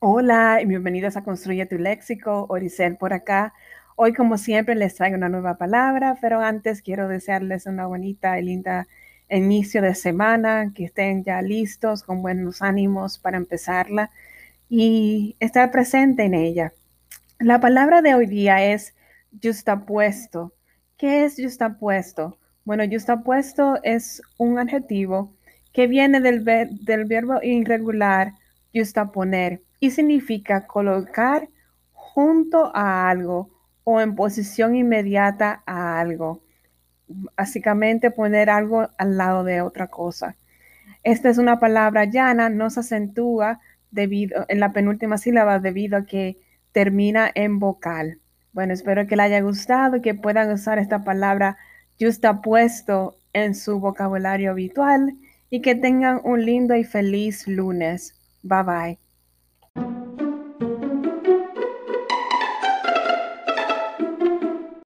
Hola y bienvenidos a Construye tu Léxico, Oricel por acá. Hoy, como siempre, les traigo una nueva palabra, pero antes quiero desearles una bonita y linda inicio de semana, que estén ya listos, con buenos ánimos para empezarla y estar presente en ella. La palabra de hoy día es justapuesto. ¿Qué es justapuesto? Bueno, justapuesto es un adjetivo que viene del, del verbo irregular justaponer y significa colocar junto a algo o en posición inmediata a algo. Básicamente poner algo al lado de otra cosa. Esta es una palabra llana, no se acentúa debido, en la penúltima sílaba debido a que termina en vocal. Bueno, espero que le haya gustado y que puedan usar esta palabra puesto en su vocabulario habitual y que tengan un lindo y feliz lunes. Bye bye.